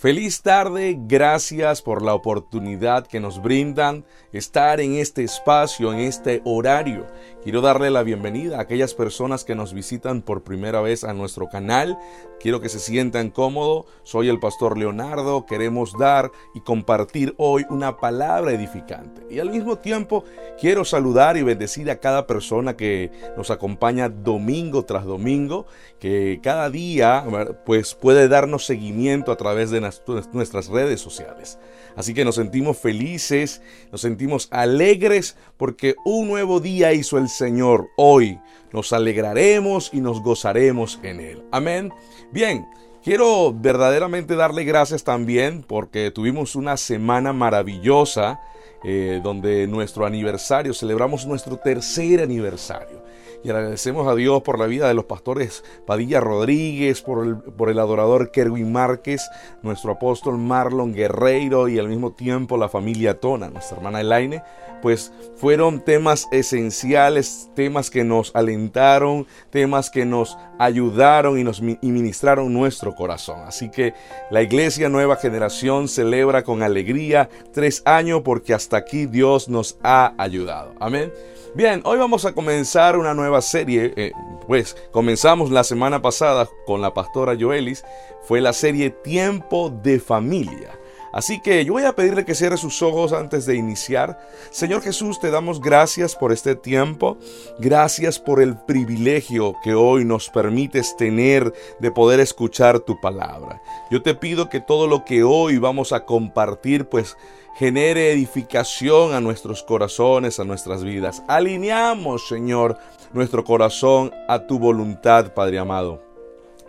Feliz tarde, gracias por la oportunidad que nos brindan estar en este espacio, en este horario. Quiero darle la bienvenida a aquellas personas que nos visitan por primera vez a nuestro canal. Quiero que se sientan cómodos. Soy el pastor Leonardo. Queremos dar y compartir hoy una palabra edificante. Y al mismo tiempo quiero saludar y bendecir a cada persona que nos acompaña domingo tras domingo, que cada día pues puede darnos seguimiento a través de nuestras redes sociales. Así que nos sentimos felices, nos sentimos alegres porque un nuevo día hizo el Señor hoy. Nos alegraremos y nos gozaremos en Él. Amén. Bien. Quiero verdaderamente darle gracias también porque tuvimos una semana maravillosa eh, donde nuestro aniversario, celebramos nuestro tercer aniversario y agradecemos a Dios por la vida de los pastores Padilla Rodríguez, por el, por el adorador Kerwin Márquez, nuestro apóstol Marlon Guerreiro y al mismo tiempo la familia Tona, nuestra hermana Elaine, pues fueron temas esenciales, temas que nos alentaron, temas que nos ayudaron y nos ministraron nuestro corazón. Así que la iglesia Nueva Generación celebra con alegría tres años porque hasta aquí Dios nos ha ayudado. Amén. Bien, hoy vamos a comenzar una nueva serie. Eh, pues comenzamos la semana pasada con la pastora Joelis. Fue la serie Tiempo de Familia. Así que yo voy a pedirle que cierre sus ojos antes de iniciar. Señor Jesús, te damos gracias por este tiempo. Gracias por el privilegio que hoy nos permites tener de poder escuchar tu palabra. Yo te pido que todo lo que hoy vamos a compartir, pues genere edificación a nuestros corazones, a nuestras vidas. Alineamos, Señor, nuestro corazón a tu voluntad, Padre amado.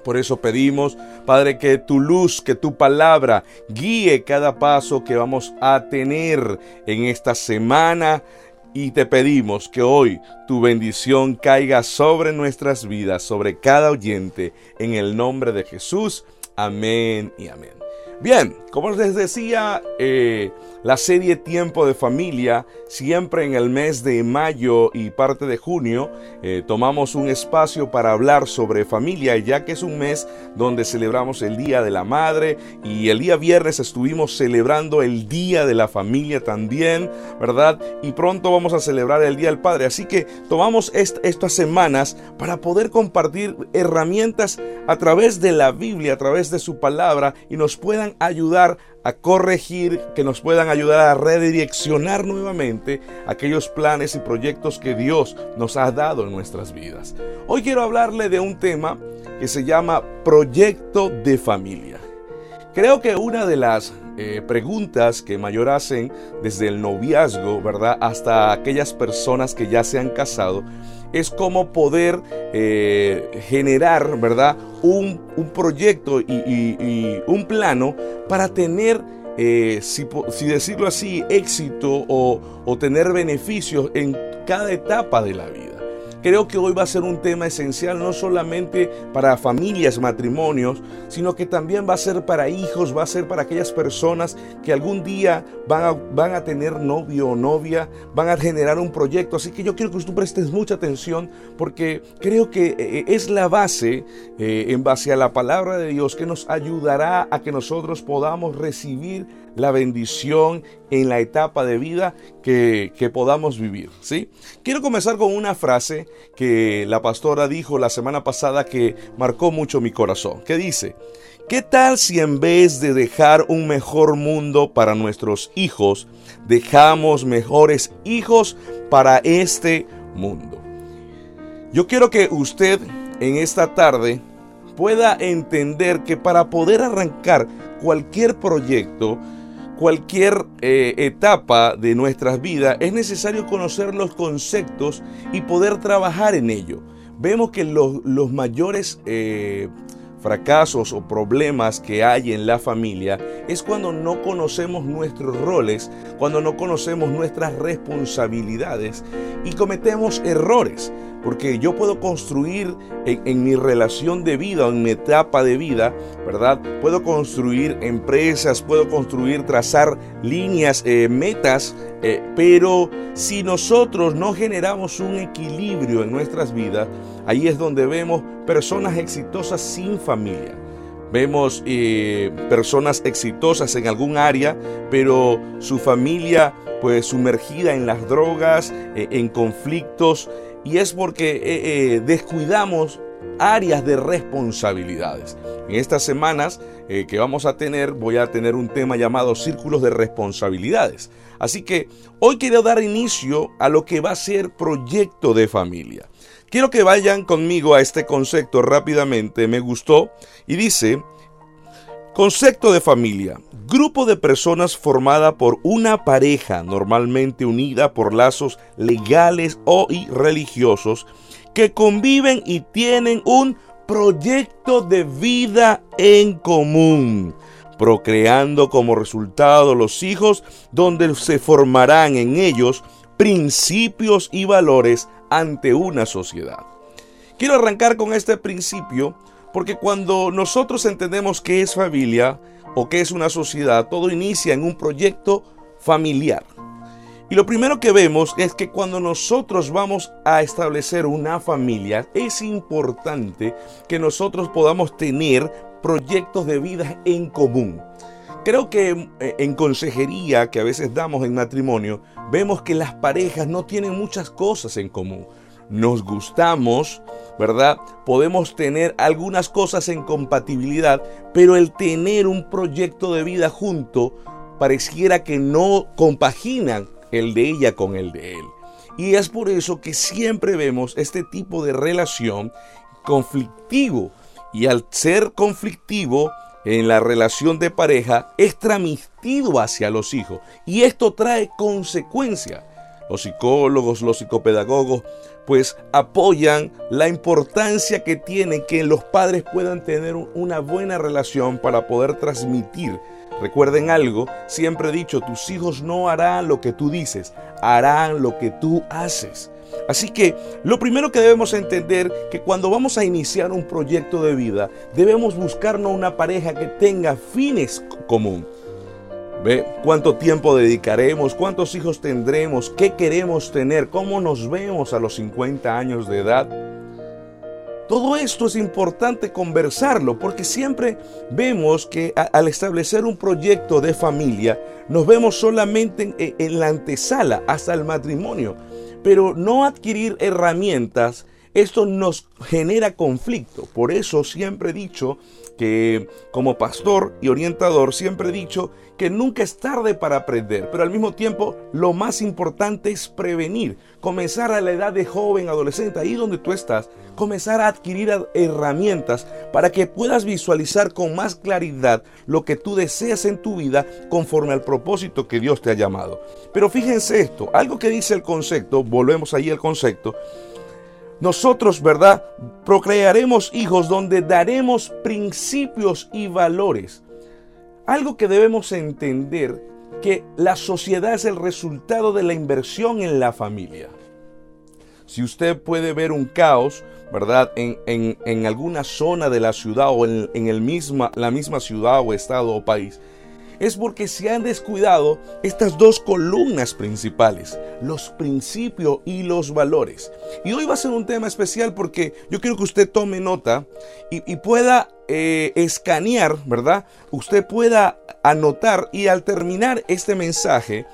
Por eso pedimos, Padre, que tu luz, que tu palabra guíe cada paso que vamos a tener en esta semana. Y te pedimos que hoy tu bendición caiga sobre nuestras vidas, sobre cada oyente, en el nombre de Jesús. Amén y amén. Bien, como les decía, eh, la serie Tiempo de Familia, siempre en el mes de mayo y parte de junio, eh, tomamos un espacio para hablar sobre familia, ya que es un mes donde celebramos el Día de la Madre y el día viernes estuvimos celebrando el Día de la Familia también, ¿verdad? Y pronto vamos a celebrar el Día del Padre. Así que tomamos estas semanas para poder compartir herramientas a través de la Biblia, a través de su palabra y nos puedan ayudar a corregir, que nos puedan ayudar a redireccionar nuevamente aquellos planes y proyectos que Dios nos ha dado en nuestras vidas. Hoy quiero hablarle de un tema que se llama proyecto de familia. Creo que una de las eh, preguntas que mayor hacen desde el noviazgo, ¿verdad? Hasta aquellas personas que ya se han casado, es cómo poder eh, generar, ¿verdad? Un, proyecto y, un plano para tener, eh, si, decirlo así, éxito o, o tener beneficios en cada etapa de la vida. Creo que hoy va a ser un tema esencial no solamente para familias, matrimonios, sino que también va a ser para hijos, va a ser para aquellas personas que algún día van a, tener novio o novia, van a generar un proyecto. Así que yo quiero que tú prestes mucha atención porque creo que eh, es la base, eh, en base a la palabra de Dios, que nos ayudará a que nosotros podamos recibir la bendición en la etapa de vida que, podamos vivir. ¿sí? Quiero comenzar con una frase que la pastora dijo la semana pasada que marcó mucho mi corazón, que dice, ¿qué tal si en vez de dejar un mejor mundo para nuestros hijos, dejamos mejores hijos para este mundo? Yo quiero que usted en esta tarde pueda entender que para poder arrancar cualquier proyecto, cualquier eh, etapa de nuestras vidas es necesario conocer los conceptos y poder trabajar en ello. Vemos que los, mayores eh, fracasos o problemas que hay en la familia es cuando no conocemos nuestros roles, cuando no conocemos nuestras responsabilidades y cometemos errores. Porque yo puedo construir en, mi relación de vida, en mi etapa de vida, ¿verdad? Puedo construir empresas, puedo construir, trazar líneas, eh, metas, eh, pero si nosotros no generamos un equilibrio en nuestras vidas, ahí es donde vemos personas exitosas sin familia Vemos eh, personas exitosas en algún área, pero su familia pues sumergida en las drogas, en conflictos, y es porque eh, descuidamos áreas de responsabilidades. En estas semanas que vamos a tener, voy a tener un tema llamado círculos de responsabilidades. Así que hoy quiero dar inicio a lo que va a ser proyecto de familia. Quiero que vayan conmigo a este concepto rápidamente, me gustó, y dice, concepto de familia, grupo de personas formada por una pareja normalmente unida por lazos legales o religiosos que conviven y tienen un proyecto de vida en común, procreando como resultado los hijos donde se formarán en ellos principios y valores ante una sociedad. Quiero arrancar con este principio porque cuando nosotros entendemos qué es familia o qué es una sociedad, todo inicia en un proyecto familiar. Y lo primero que vemos es que cuando nosotros vamos a establecer una familia, es importante que nosotros podamos tener proyectos de vida en común. Creo que eh, en consejería que a veces damos en matrimonio, vemos que las parejas no tienen muchas cosas en común. Nos gustamos, ¿verdad? Podemos tener algunas cosas en compatibilidad, pero el tener un proyecto de vida junto pareciera que no compaginan el de ella con el de él. Y es por eso que siempre vemos este tipo de relación conflictivo. Y al ser conflictivo, en la relación de pareja es transmitido hacia los hijos y esto trae consecuencias. Los psicólogos, los psicopedagogos, pues apoyan la importancia que tiene que los padres puedan tener una buena relación para poder transmitir. Recuerden algo, siempre he dicho, tus hijos no harán lo que tú dices, harán lo que tú haces. Así que lo primero que debemos entender que cuando vamos a iniciar un proyecto de vida, debemos buscarnos una pareja que tenga fines común. ¿Ve? ¿Cuánto tiempo dedicaremos? ¿Cuántos hijos tendremos? ¿Qué queremos tener? ¿Cómo nos vemos a los 50 años de edad? Todo esto es importante conversarlo porque siempre vemos que al establecer un proyecto de familia nos vemos solamente en la antesala hasta el matrimonio pero no adquirir herramientas, esto nos genera conflicto. Por eso siempre he dicho que como pastor y orientador, siempre he dicho que nunca es tarde para aprender, pero al mismo tiempo lo más importante es prevenir, comenzar a la edad de joven, adolescente, ahí donde tú estás, comenzar a adquirir herramientas para que puedas visualizar con más claridad lo que tú deseas en tu vida conforme al propósito que Dios te ha llamado. Pero fíjense esto, algo que dice el concepto, volvemos ahí al concepto, nosotros, ¿verdad? Procrearemos hijos donde daremos principios y valores algo que debemos entender que la sociedad es el resultado de la inversión en la familia. Si usted puede ver un caos, ¿verdad? En, alguna zona de la ciudad o en, en el misma, la misma ciudad o estado o país, es porque se han descuidado estas dos columnas principales, los principios y los valores. Y hoy va a ser un tema especial porque yo quiero que usted tome nota y, pueda eh, escanear, ¿verdad? Usted pueda anotar y al terminar este mensaje,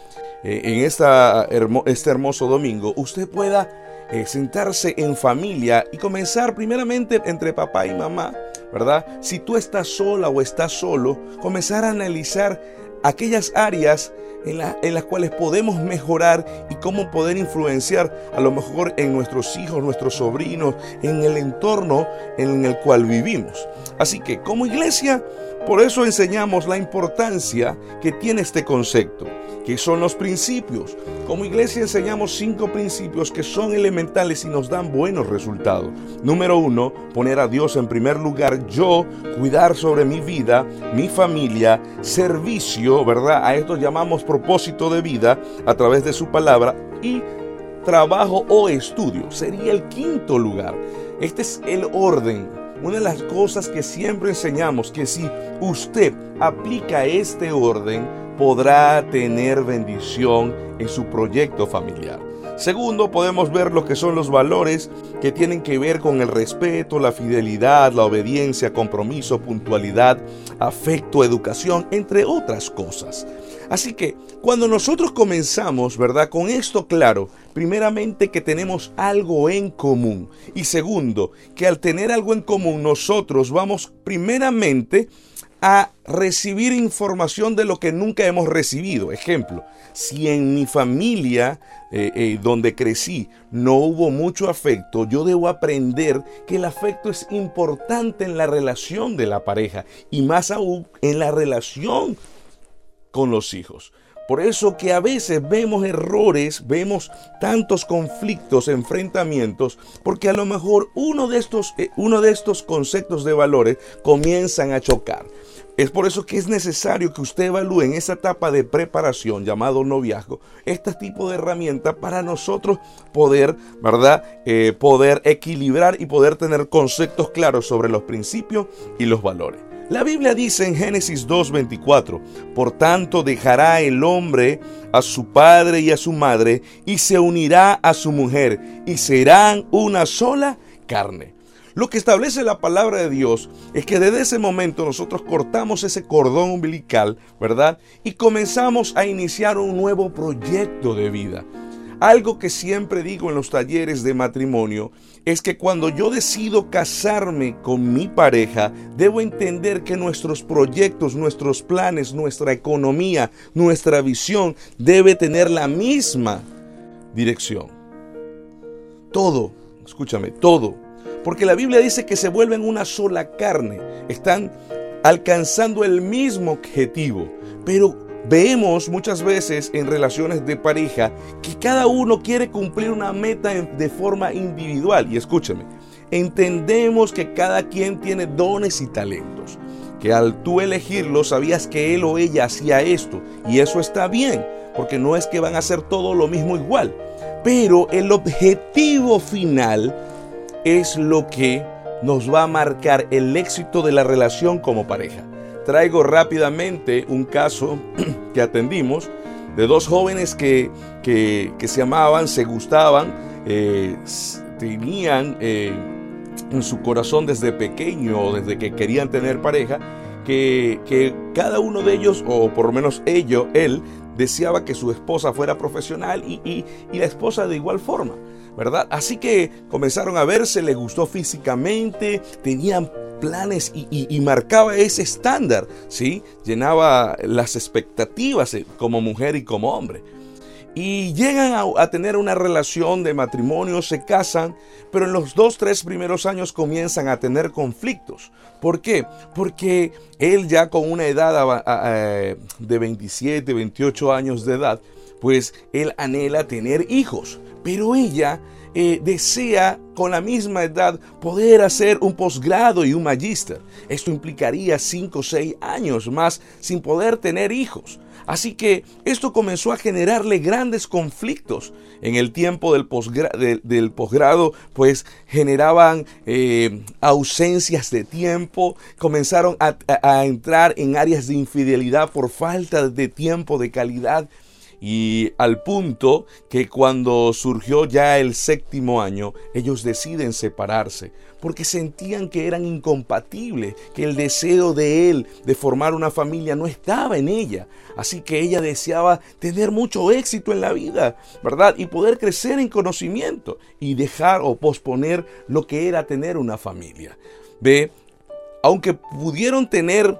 eh, en esta, este hermoso domingo, usted pueda eh, sentarse en familia y comenzar primeramente entre papá y mamá ¿verdad? Si tú estás sola o estás solo, comenzar a analizar aquellas áreas en, en, las cuales podemos mejorar y cómo poder influenciar a lo mejor en nuestros hijos, nuestros sobrinos, en el entorno en el cual vivimos. Así que como iglesia, por eso enseñamos la importancia que tiene este concepto. ¿Qué son los principios? Como iglesia enseñamos cinco principios que son elementales y nos dan buenos resultados. Número uno, poner a Dios en primer lugar, yo cuidar sobre mi vida, mi familia, servicio, ¿verdad? A esto llamamos propósito de vida a través de su palabra y trabajo o estudio. Sería el quinto lugar. Este es el orden una de las cosas que siempre enseñamos, que si usted aplica este orden, podrá tener bendición en su proyecto familiar. Segundo, podemos ver lo que son los valores que tienen que ver con el respeto, la fidelidad, la obediencia, compromiso, puntualidad, afecto, educación, entre otras cosas. Así que cuando nosotros comenzamos, ¿verdad? Con esto claro, primeramente que tenemos algo en común y segundo, que al tener algo en común nosotros vamos primeramente a recibir información de lo que nunca hemos recibido. Ejemplo, si en mi familia eh, eh, donde crecí no hubo mucho afecto, yo debo aprender que el afecto es importante en la relación de la pareja y más aún en la relación con los hijos. Por eso que a veces vemos errores, vemos tantos conflictos, enfrentamientos, porque a lo mejor uno de estos, eh, uno de estos conceptos de valores comienzan a chocar. Es por eso que es necesario que usted evalúe en esa etapa de preparación llamado noviazgo este tipo de herramienta para nosotros poder, ¿verdad? Eh, poder equilibrar y poder tener conceptos claros sobre los principios y los valores. La Biblia dice en Génesis 2.24, por tanto dejará el hombre a su padre y a su madre y se unirá a su mujer y serán una sola carne. Lo que establece la palabra de Dios es que desde ese momento nosotros cortamos ese cordón umbilical, ¿verdad? Y comenzamos a iniciar un nuevo proyecto de vida. Algo que siempre digo en los talleres de matrimonio es que cuando yo decido casarme con mi pareja, debo entender que nuestros proyectos, nuestros planes, nuestra economía, nuestra visión debe tener la misma dirección. Todo, escúchame, todo porque la Biblia dice que se vuelven una sola carne. Están alcanzando el mismo objetivo. Pero vemos muchas veces en relaciones de pareja que cada uno quiere cumplir una meta de forma individual. Y escúchame, entendemos que cada quien tiene dones y talentos. Que al tú elegirlo sabías que él o ella hacía esto. Y eso está bien, porque no es que van a hacer todo lo mismo igual. Pero el objetivo final es lo que nos va a marcar el éxito de la relación como pareja. Traigo rápidamente un caso que atendimos de dos jóvenes que, se amaban, se gustaban, eh, tenían eh, en su corazón desde pequeño, desde que querían tener pareja, que, que, cada uno de ellos, o por lo menos ellos, él, deseaba que su esposa fuera profesional y, y la esposa de igual forma. ¿verdad? Así que comenzaron a verse, les gustó físicamente, tenían planes y, marcaba ese estándar, ¿sí? Llenaba las expectativas eh, como mujer y como hombre. Y llegan a, a, tener una relación de matrimonio, se casan, pero en los dos, tres primeros años comienzan a tener conflictos. ¿Por qué? Porque él ya con una edad de 27, 28 años de edad, pues él anhela tener hijos pero ella desea con la misma edad poder hacer un posgrado y un magíster. Esto implicaría 5 o 6 años más sin poder tener hijos. Así que esto comenzó a generarle grandes conflictos. En el tiempo del, posgrado, pues generaban eh, ausencias de tiempo, comenzaron a entrar en áreas de infidelidad por falta de tiempo de calidad y al punto que cuando surgió ya el séptimo año, ellos deciden separarse porque sentían que eran incompatibles, que el deseo de él de formar una familia no estaba en ella. Así que ella deseaba tener mucho éxito en la vida, ¿verdad? Y poder crecer en conocimiento y dejar o posponer lo que era tener una familia. Ve, aunque pudieron tener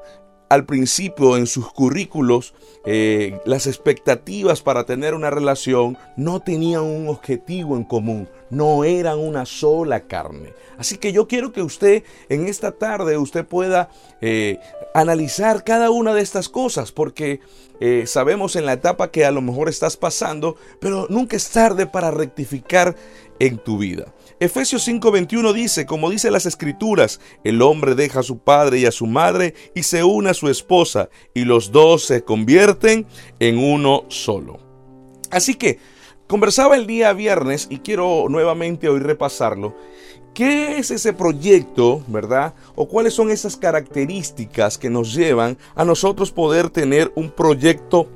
al principio en sus currículos eh, las expectativas para tener una relación no tenían un objetivo en común, no eran una sola carne. Así que yo quiero que usted en esta tarde usted pueda eh, analizar cada una de estas cosas porque eh, sabemos en la etapa que a lo mejor estás pasando, pero nunca es tarde para rectificar en tu vida. Efesios 5:21 dice, como dice las escrituras, el hombre deja a su padre y a su madre y se une a su esposa y los dos se convierten en uno solo. Así que conversaba el día viernes y quiero nuevamente hoy repasarlo. ¿Qué es ese proyecto, verdad? ¿O cuáles son esas características que nos llevan a nosotros poder tener un proyecto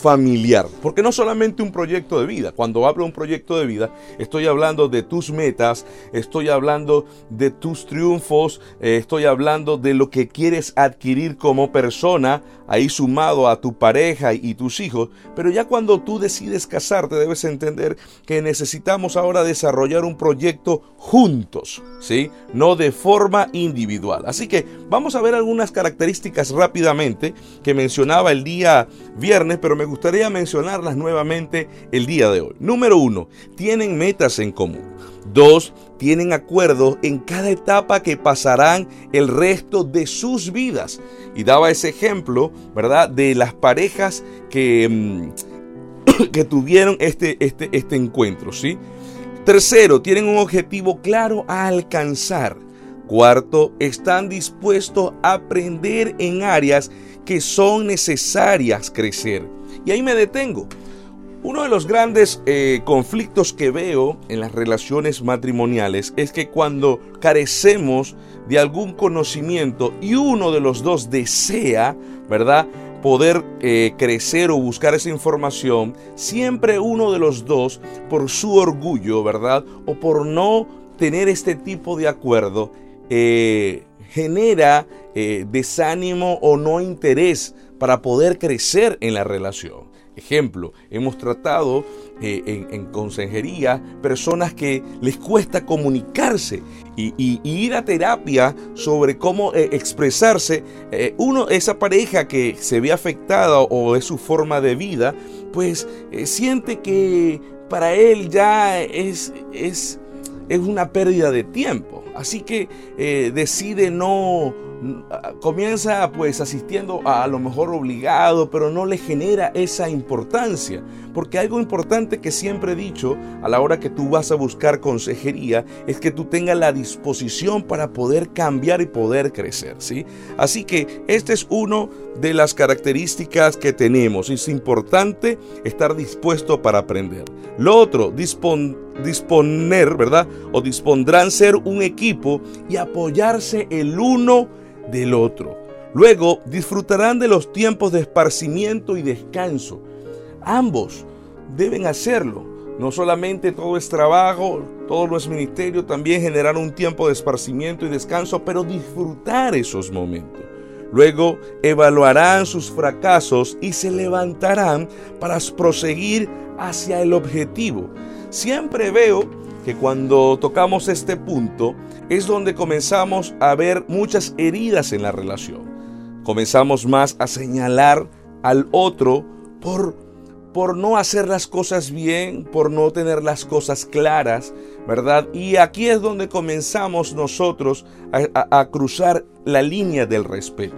familiar. Porque no solamente un proyecto de vida. Cuando hablo de un proyecto de vida, estoy hablando de tus metas, estoy hablando de tus triunfos, eh, estoy hablando de lo que quieres adquirir como persona, ahí sumado a tu pareja y tus hijos. Pero ya cuando tú decides casarte, debes entender que necesitamos ahora desarrollar un proyecto juntos, ¿sí? No de forma individual. Así que vamos a ver algunas características rápidamente que mencionaba el día viernes, pero me gustaría mencionarlas nuevamente el día de hoy. Número uno, tienen metas en común. Dos, tienen acuerdos en cada etapa que pasarán el resto de sus vidas. Y daba ese ejemplo, ¿verdad? De las parejas que, mm, que tuvieron este, este, este encuentro, ¿sí? Tercero, tienen un objetivo claro a alcanzar. Cuarto, están dispuestos a aprender en áreas que son necesarias crecer. Y ahí me detengo. Uno de los grandes eh, conflictos que veo en las relaciones matrimoniales es que cuando carecemos de algún conocimiento y uno de los dos desea, ¿verdad? poder eh, crecer o buscar esa información, siempre uno de los dos, por su orgullo, ¿verdad? O por no tener este tipo de acuerdo, eh, genera desánimo o no interés para poder crecer en la relación. Ejemplo, hemos tratado eh, en, consejería personas que les cuesta comunicarse y, ir a terapia sobre cómo eh, expresarse. uno, esa pareja que se ve afectada o es su forma de vida, pues siente que para él ya es, es, es una pérdida de tiempo. Así que decide no comienza pues asistiendo a, lo mejor obligado, pero no le genera esa importancia. Porque algo importante que siempre he dicho a la hora que tú vas a buscar consejería es que tú tengas la disposición para poder cambiar y poder crecer, ¿sí? Así que este es uno de las características que tenemos. Es importante estar dispuesto para aprender. Lo otro, disponer, ¿verdad? O dispondrán ser un equipo y apoyarse el uno del otro. Luego disfrutarán de los tiempos de esparcimiento y descanso. Ambos deben hacerlo. No solamente todo es trabajo, todo no es ministerio, también generar un tiempo de esparcimiento y descanso, pero disfrutar esos momentos. Luego evaluarán sus fracasos y se levantarán para proseguir hacia el objetivo. Siempre veo que cuando tocamos este punto es donde comenzamos a ver muchas heridas en la relación. Comenzamos más a señalar al otro por, por no hacer las cosas bien, por no tener las cosas claras, ¿verdad? Y aquí es donde comenzamos nosotros a, cruzar la línea del respeto.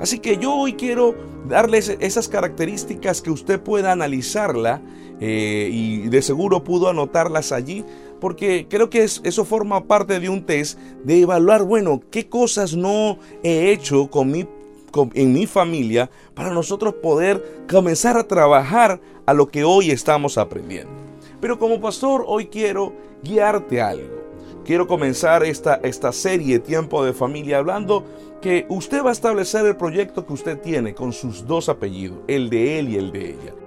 Así que yo hoy quiero darles esas características que usted pueda analizarla eh, y de seguro pudo anotarlas allí porque creo que eso forma parte de un test de evaluar, bueno, qué cosas no he hecho con mi, en mi familia para nosotros poder comenzar a trabajar a lo que hoy estamos aprendiendo. Pero como pastor, hoy quiero guiarte algo. Quiero comenzar esta, esta serie Tiempo de Familia hablando que usted va a establecer el proyecto que usted tiene con sus dos apellidos, el de él y el de ella.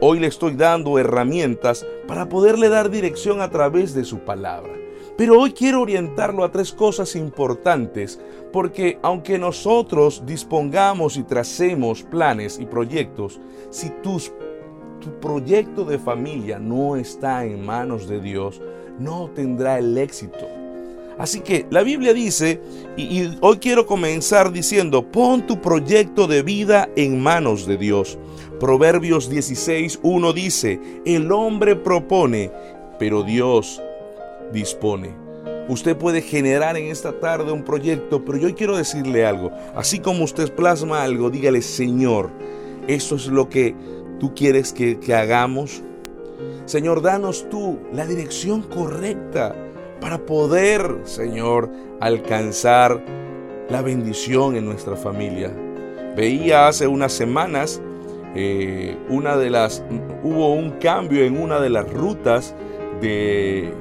Hoy le estoy dando herramientas para poderle dar dirección a través de su palabra. Pero hoy quiero orientarlo a tres cosas importantes, porque aunque nosotros dispongamos y tracemos planes y proyectos, si tu proyecto de familia no está en manos de Dios, no tendrá el éxito. Así que la Biblia dice, y, hoy quiero comenzar diciendo, pon tu proyecto de vida en manos de Dios. Proverbios 16, 1 dice, el hombre propone, pero Dios dispone. Usted puede generar en esta tarde un proyecto, pero yo quiero decirle algo. Así como usted plasma algo, dígale, Señor, eso es lo que tú quieres que, que hagamos. Señor, danos tú la dirección correcta para poder, Señor, alcanzar la bendición en nuestra familia. Veía hace unas semanas eh, una de las hubo un cambio en una de las rutas de,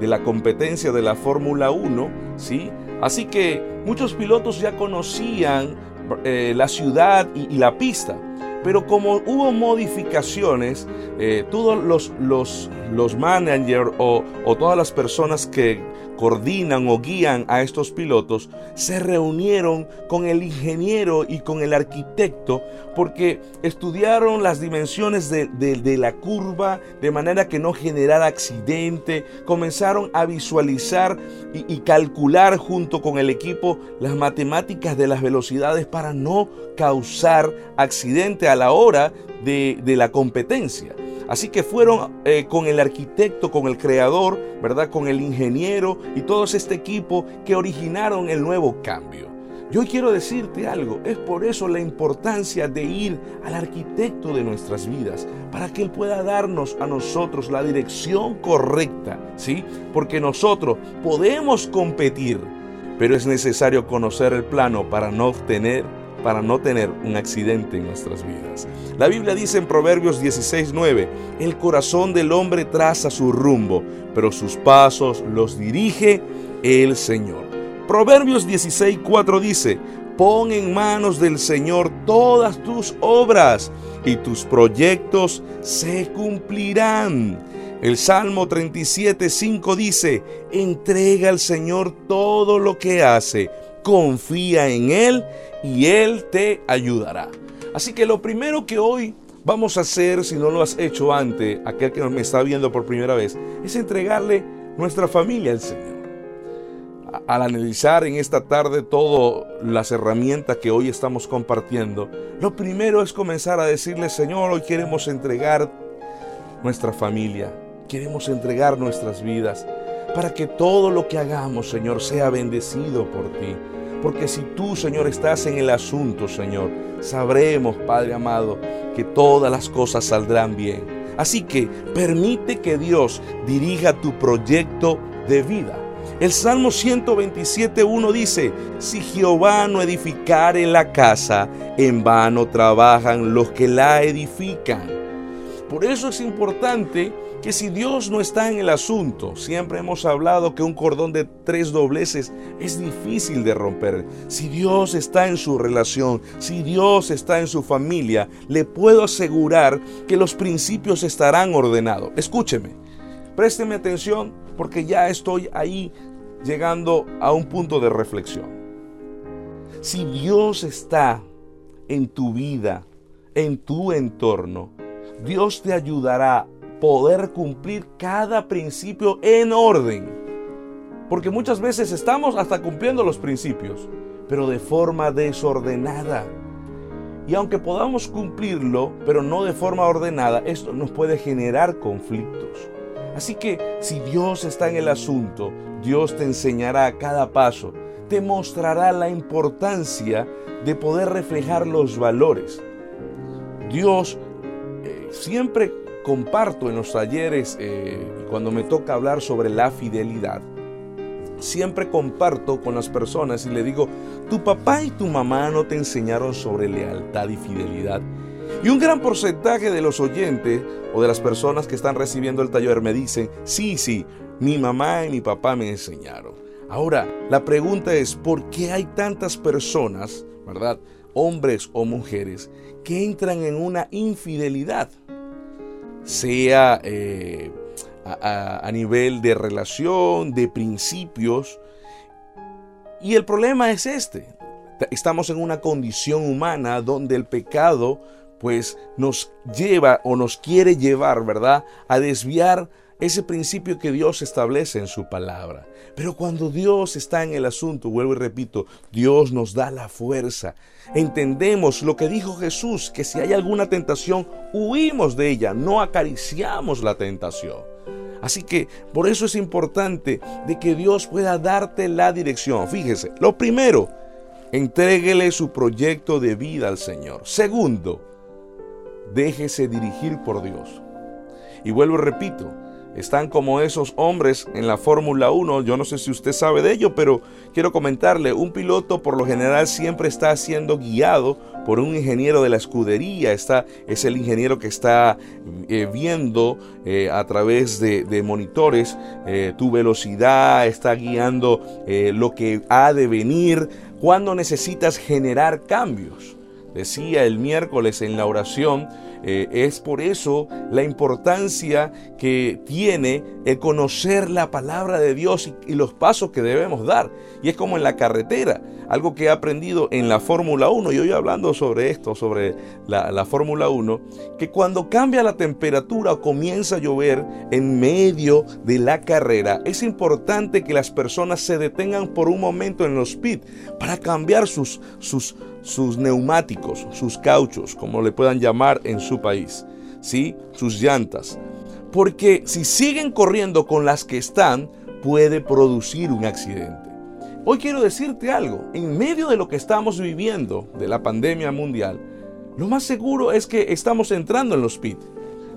la competencia de la Fórmula 1, ¿sí? Así que muchos pilotos ya conocían eh, la ciudad y, la pista. Pero como hubo modificaciones, eh, todos los, los, los managers o, o todas las personas que coordinan o guían a estos pilotos se reunieron con el ingeniero y con el arquitecto porque estudiaron las dimensiones de, la curva de manera que no generara accidente, comenzaron a visualizar y, calcular junto con el equipo las matemáticas de las velocidades para no causar accidente a la hora de, de la competencia. Así que fueron eh, con el arquitecto, con el creador, ¿verdad? Con el ingeniero y todo este equipo que originaron el nuevo cambio. Yo quiero decirte algo, es por eso la importancia de ir al arquitecto de nuestras vidas, para que Él pueda darnos a nosotros la dirección correcta, ¿sí? Porque nosotros podemos competir, pero es necesario conocer el plano para no obtener para no tener un accidente en nuestras vidas. La Biblia dice en Proverbios 16:9, el corazón del hombre traza su rumbo, pero sus pasos los dirige el Señor. Proverbios 16:4 dice, pon en manos del Señor todas tus obras y tus proyectos se cumplirán. El Salmo 37:5 dice, entrega al Señor todo lo que hace confía en Él y Él te ayudará. Así que lo primero que hoy vamos a hacer, si no lo has hecho antes, aquel que me está viendo por primera vez, es entregarle nuestra familia al Señor. Al analizar en esta tarde todas las herramientas que hoy estamos compartiendo, lo primero es comenzar a decirle, Señor, hoy queremos entregar nuestra familia, queremos entregar nuestras vidas, para que todo lo que hagamos, Señor, sea bendecido por ti. Porque si tú, Señor, estás en el asunto, Señor, sabremos, Padre amado, que todas las cosas saldrán bien. Así que permite que Dios dirija tu proyecto de vida. El Salmo 127.1 dice, si Jehová no edificare la casa, en vano trabajan los que la edifican. Por eso es importante que si Dios no está en el asunto, siempre hemos hablado que un cordón de tres dobleces es difícil de romper. Si Dios está en su relación, si Dios está en su familia, le puedo asegurar que los principios estarán ordenados. Escúcheme, présteme atención porque ya estoy ahí llegando a un punto de reflexión. Si Dios está en tu vida, en tu entorno, Dios te ayudará poder cumplir cada principio en orden. Porque muchas veces estamos hasta cumpliendo los principios, pero de forma desordenada. Y aunque podamos cumplirlo, pero no de forma ordenada, esto nos puede generar conflictos. Así que si Dios está en el asunto, Dios te enseñará a cada paso, te mostrará la importancia de poder reflejar los valores. Dios eh, siempre comparto en los talleres eh, cuando me toca hablar sobre la fidelidad, siempre comparto con las personas y le digo, tu papá y tu mamá no te enseñaron sobre lealtad y fidelidad. Y un gran porcentaje de los oyentes o de las personas que están recibiendo el taller me dicen, sí, sí, mi mamá y mi papá me enseñaron. Ahora, la pregunta es, ¿por qué hay tantas personas, verdad, hombres o mujeres, que entran en una infidelidad? Sea eh, a, nivel de relación, de principios. Y el problema es este. Estamos en una condición humana donde el pecado pues nos lleva o nos quiere llevar, ¿verdad? A desviar ese principio que Dios establece en su palabra. Pero cuando Dios está en el asunto, vuelvo y repito, Dios nos da la fuerza. Entendemos lo que dijo Jesús, que si hay alguna tentación, huimos de ella, no acariciamos la tentación. Así que por eso es importante de que Dios pueda darte la dirección. Fíjese, lo primero, entréguele su proyecto de vida al Señor. Segundo, déjese dirigir por Dios. Y vuelvo y repito, están como esos hombres en la Fórmula 1. Yo no sé si usted sabe de ello, pero quiero comentarle, un piloto por lo general siempre está siendo guiado por un ingeniero de la escudería. Está, es el ingeniero que está eh, viendo eh, a través de, monitores eh, tu velocidad, está guiando lo que ha de venir, cuando necesitas generar cambios. decía el miércoles en la oración, eh, es por eso la importancia que tiene el conocer la palabra de Dios y, los pasos que debemos dar. Y es como en la carretera, algo que he aprendido en la Fórmula 1, y hoy hablando sobre esto, sobre la, la Fórmula 1, que cuando cambia la temperatura o comienza a llover en medio de la carrera, es importante que las personas se detengan por un momento en los pits para cambiar sus, sus, sus neumáticos, sus cauchos, como le puedan llamar en su país, ¿sí? sus llantas. Porque si siguen corriendo con las que están, puede producir un accidente. Hoy quiero decirte algo, en medio de lo que estamos viviendo, de la pandemia mundial, lo más seguro es que estamos entrando en los pits.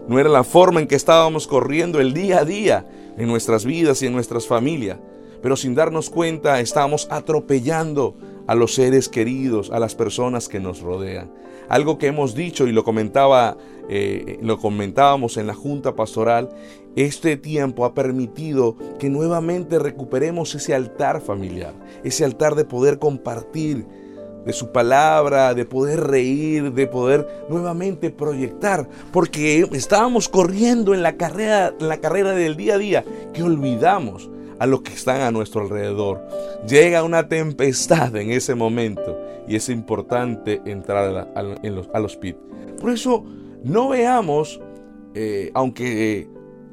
No era la forma en que estábamos corriendo el día a día en nuestras vidas y en nuestras familias, pero sin darnos cuenta estamos atropellando a los seres queridos, a las personas que nos rodean. Algo que hemos dicho y lo comentaba, eh, lo comentábamos en la junta pastoral, este tiempo ha permitido que nuevamente recuperemos ese altar familiar, ese altar de poder compartir de su palabra, de poder reír, de poder nuevamente proyectar, porque estábamos corriendo en la carrera, en la carrera del día a día que olvidamos a los que están a nuestro alrededor. Llega una tempestad en ese momento y es importante entrar a, los, a los pits. Por eso no veamos, eh, aunque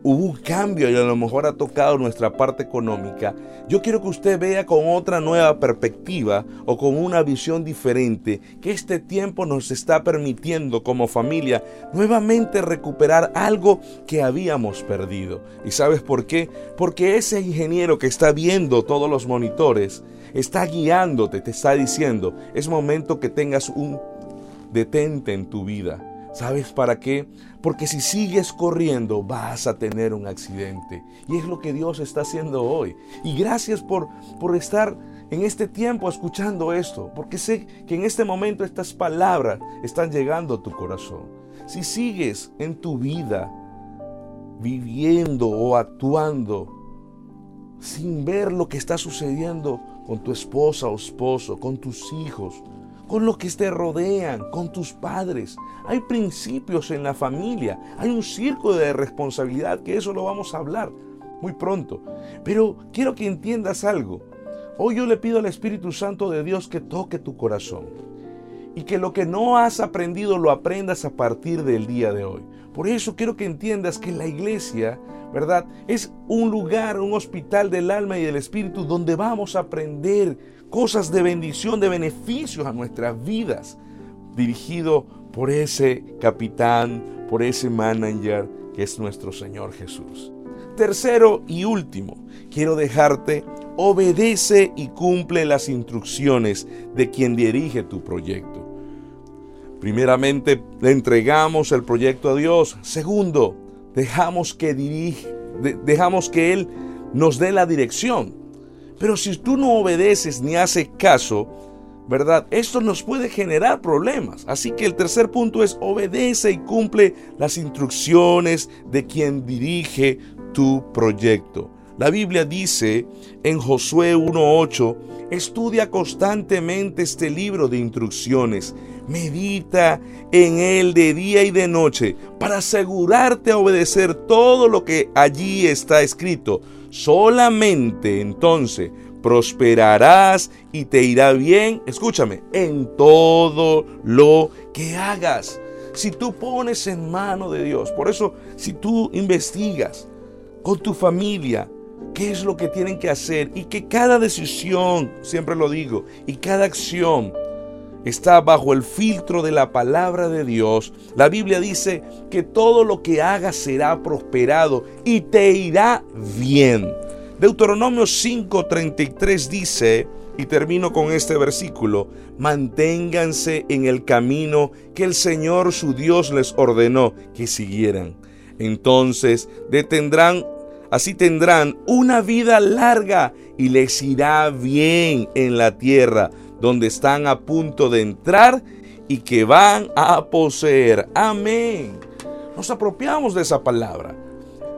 hubo un cambio y a lo mejor ha tocado nuestra parte económica, yo quiero que usted vea con otra nueva perspectiva o con una visión diferente que este tiempo nos está permitiendo como familia nuevamente recuperar algo que habíamos perdido. ¿Y sabes por qué? Porque ese ingeniero que está viendo todos los monitores está guiándote, te está diciendo, es momento que tengas un detente en tu vida ¿Sabes para qué? Porque si sigues corriendo vas a tener un accidente. Y es lo que Dios está haciendo hoy. Y gracias por, por estar en este tiempo escuchando esto, porque sé que en este momento estas palabras están llegando a tu corazón. Si sigues en tu vida viviendo o actuando sin ver lo que está sucediendo con tu esposa o esposo, con tus hijos, con los que te rodean, con tus padres. Hay principios en la familia, hay un círculo de responsabilidad, que eso lo vamos a hablar muy pronto. Pero quiero que entiendas algo. Hoy yo le pido al Espíritu Santo de Dios que toque tu corazón y que lo que no has aprendido lo aprendas a partir del día de hoy. Por eso quiero que entiendas que la iglesia, ¿verdad? Es un lugar, un hospital del alma y del espíritu donde vamos a aprender cosas de bendición, de beneficios a nuestras vidas, dirigido por ese capitán, por ese manager que es nuestro Señor Jesús. Tercero y último, quiero dejarte, obedece y cumple las instrucciones de quien dirige tu proyecto. Primeramente, entregamos el proyecto a Dios. Segundo, dejamos que dejamos que Él nos dé la dirección. Pero si tú no obedeces ni haces caso, ¿verdad? Esto nos puede generar problemas. Así que el tercer punto es obedece y cumple las instrucciones de quien dirige tu proyecto. La Biblia dice en Josué 1.8, estudia constantemente este libro de instrucciones, medita en él de día y de noche para asegurarte a obedecer todo lo que allí está escrito Solamente entonces prosperarás y te irá bien, escúchame, en todo lo que hagas. Si tú pones en mano de Dios, por eso si tú investigas con tu familia, qué es lo que tienen que hacer y que cada decisión, siempre lo digo, y cada acción está bajo el filtro de la palabra de Dios, la Biblia dice que todo lo que hagas será prosperado y te irá bien. Deuteronomio 5:33 dice, y termino con este versículo, manténganse en el camino que el Señor su Dios les ordenó que siguieran. Entonces detendrán, así tendrán una vida larga y les irá bien en la tierra donde están a punto de entrar y que van a poseer. Amén. Nos apropiamos de esa palabra.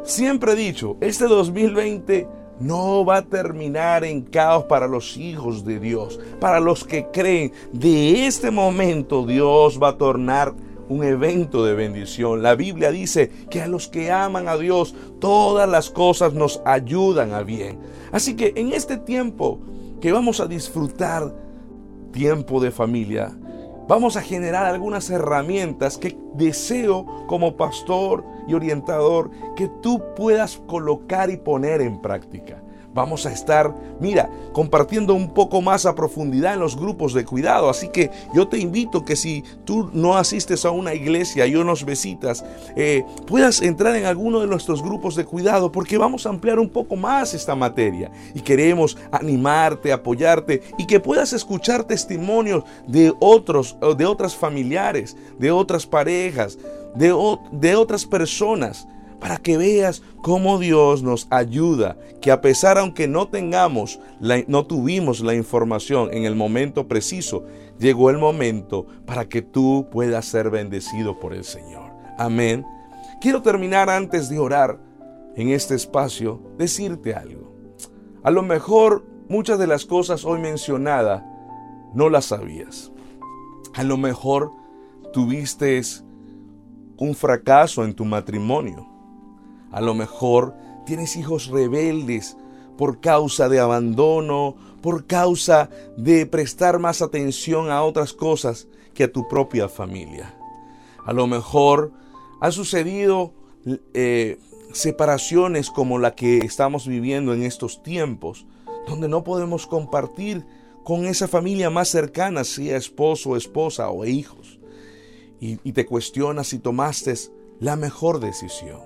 Siempre he dicho, este 2020 no va a terminar en caos para los hijos de Dios, para los que creen. De este momento Dios va a tornar un evento de bendición. La Biblia dice que a los que aman a Dios, todas las cosas nos ayudan a bien. Así que en este tiempo que vamos a disfrutar, tiempo de familia, vamos a generar algunas herramientas que deseo como pastor y orientador que tú puedas colocar y poner en práctica. Vamos a estar, mira, compartiendo un poco más a profundidad en los grupos de cuidado. Así que yo te invito que si tú no asistes a una iglesia y unos visitas, eh, puedas entrar en alguno de nuestros grupos de cuidado porque vamos a ampliar un poco más esta materia. Y queremos animarte, apoyarte y que puedas escuchar testimonios de otros, de otras familiares, de otras parejas, de otras personas para que veas cómo Dios nos ayuda, que a pesar aunque no tengamos, no tuvimos la información en el momento preciso, llegó el momento para que tú puedas ser bendecido por el Señor. Amén. Quiero terminar antes de orar en este espacio, decirte algo. A lo mejor muchas de las cosas hoy mencionadas no las sabías. A lo mejor tuviste un fracaso en tu matrimonio a lo mejor tienes hijos rebeldes por causa de abandono, por causa de prestar más atención a otras cosas que a tu propia familia. A lo mejor han sucedido eh, separaciones como la que estamos viviendo en estos tiempos, donde no podemos compartir con esa familia más cercana, sea esposo, esposa o hijos. Y, y te cuestionas si tomaste la mejor decisión.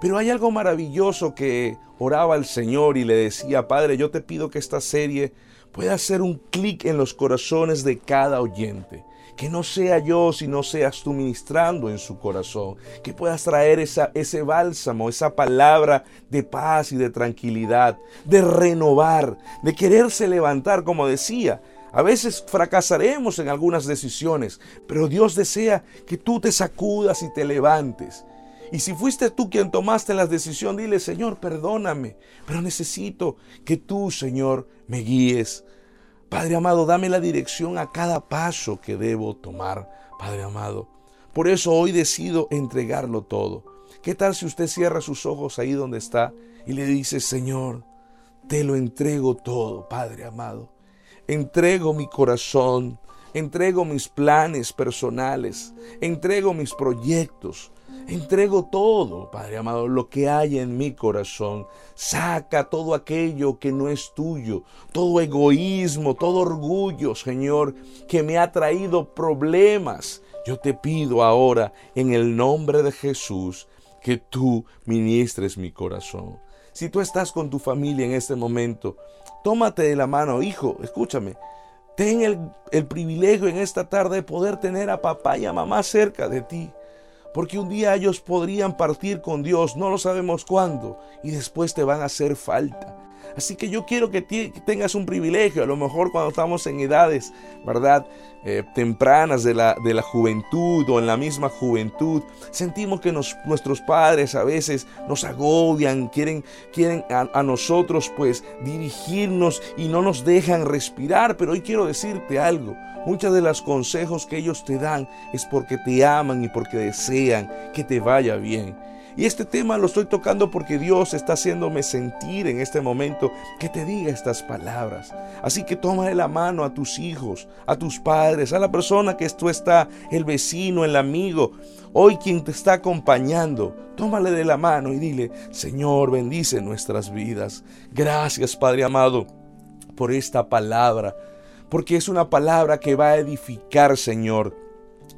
Pero hay algo maravilloso que oraba al Señor y le decía, Padre, yo te pido que esta serie pueda hacer un clic en los corazones de cada oyente. Que no sea yo, sino seas tú ministrando en su corazón. Que puedas traer ese bálsamo, esa palabra de paz y de tranquilidad, de renovar, de quererse levantar, como decía. A veces fracasaremos en algunas decisiones, pero Dios desea que tú te sacudas y te levantes y si fuiste tú quien tomaste la decisión, dile, Señor, perdóname, pero necesito que tú, Señor, me guíes. Padre amado, dame la dirección a cada paso que debo tomar, Padre amado. Por eso hoy decido entregarlo todo. ¿Qué tal si usted cierra sus ojos ahí donde está y le dice, Señor, te lo entrego todo, Padre amado? Entrego mi corazón, entrego mis planes personales, entrego mis proyectos, Entrego todo, Padre amado, lo que hay en mi corazón. Saca todo aquello que no es tuyo, todo egoísmo, todo orgullo, Señor, que me ha traído problemas. Yo te pido ahora, en el nombre de Jesús, que tú ministres mi corazón. Si tú estás con tu familia en este momento, tómate de la mano, hijo, escúchame. Ten el, el privilegio en esta tarde de poder tener a papá y a mamá cerca de ti. Porque un día ellos podrían partir con Dios, no lo sabemos cuándo, y después te van a hacer falta. Así que yo quiero que, tengas un privilegio, a lo mejor cuando estamos en edades, ¿verdad? Eh, tempranas de la, de la juventud o en la misma juventud, sentimos que nuestros padres a veces nos agobian, quieren, quieren a, a nosotros pues dirigirnos y no nos dejan respirar, pero hoy quiero decirte algo, muchas de los consejos que ellos te dan es porque te aman y porque desean que te vaya bien. Y este tema lo estoy tocando porque Dios está haciéndome sentir en este momento que te diga estas palabras. Así que toma de la mano a tus hijos, a tus padres, a la persona que esto está, el vecino, el amigo, hoy quien te está acompañando. Tómale de la mano y dile, Señor, bendice nuestras vidas. Gracias, Padre amado, por esta palabra, porque es una palabra que va a edificar, Señor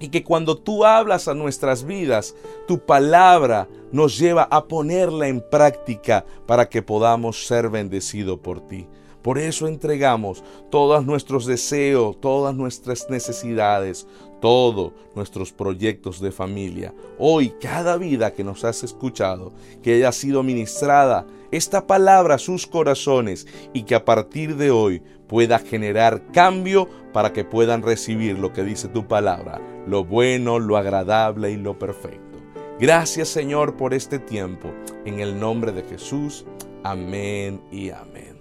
y que cuando tú hablas a nuestras vidas, tu palabra nos lleva a ponerla en práctica para que podamos ser bendecidos por ti. Por eso entregamos todos nuestros deseos, todas nuestras necesidades, todos nuestros proyectos de familia. Hoy, cada vida que nos has escuchado, que haya sido ministrada esta palabra a sus corazones y que a partir de hoy pueda generar cambio para que puedan recibir lo que dice tu palabra, lo bueno, lo agradable y lo perfecto. Gracias Señor por este tiempo. En el nombre de Jesús. Amén y amén.